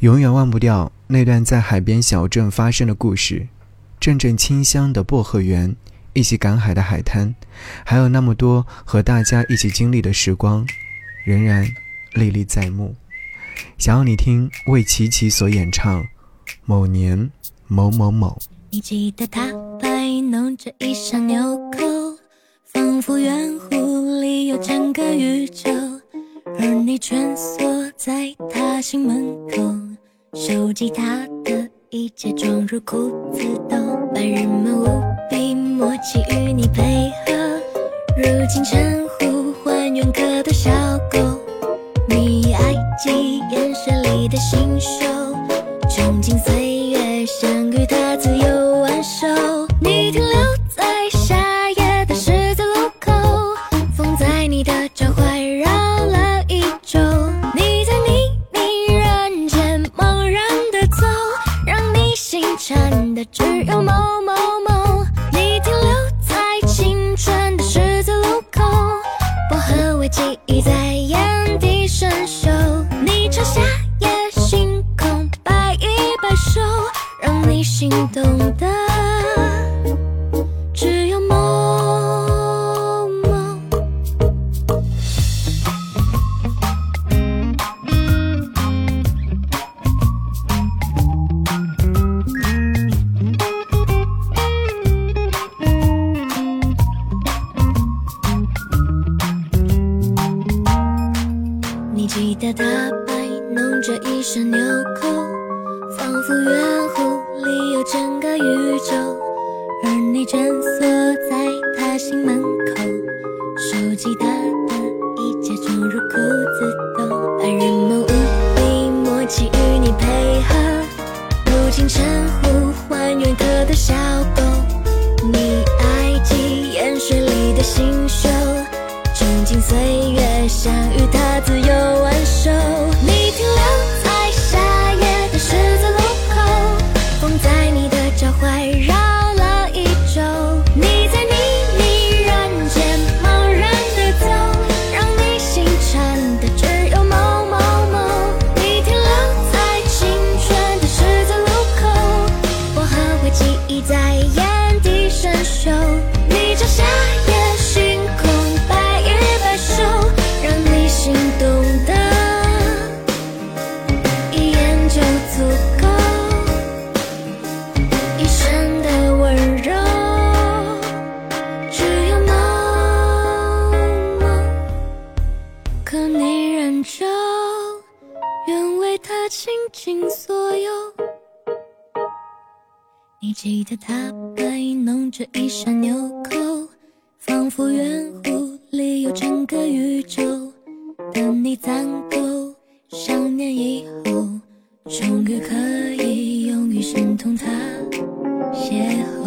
永远忘不掉那段在海边小镇发生的故事，阵阵清香的薄荷园，一起赶海的海滩，还有那么多和大家一起经历的时光，仍然历历在目。想要你听魏琪琪所演唱《某年某某某》。你记得他摆弄着一扇纽扣，仿佛圆弧里有整个宇宙，而你蜷缩在他心门口，收集他的一切装入裤子兜，把人们无比默契与你配合，如今称呼还原可的小狗，你爱记眼神里的新手，穷尽岁月想与他自由。心动的只有某某。你记得他摆弄着一身纽扣，仿佛圆弧里有整个宇宙，而你蜷缩在他心门口，收集他的一切装入裤子兜，白日梦无比默契与你配合，如今称呼还原可的小狗，你爱记眼水里的星宿。穷尽岁月，相遇他你记得他摆弄着一扇纽扣，仿佛圆弧里有整个宇宙。等你攒够想念以后，终于可以用余生同他邂逅。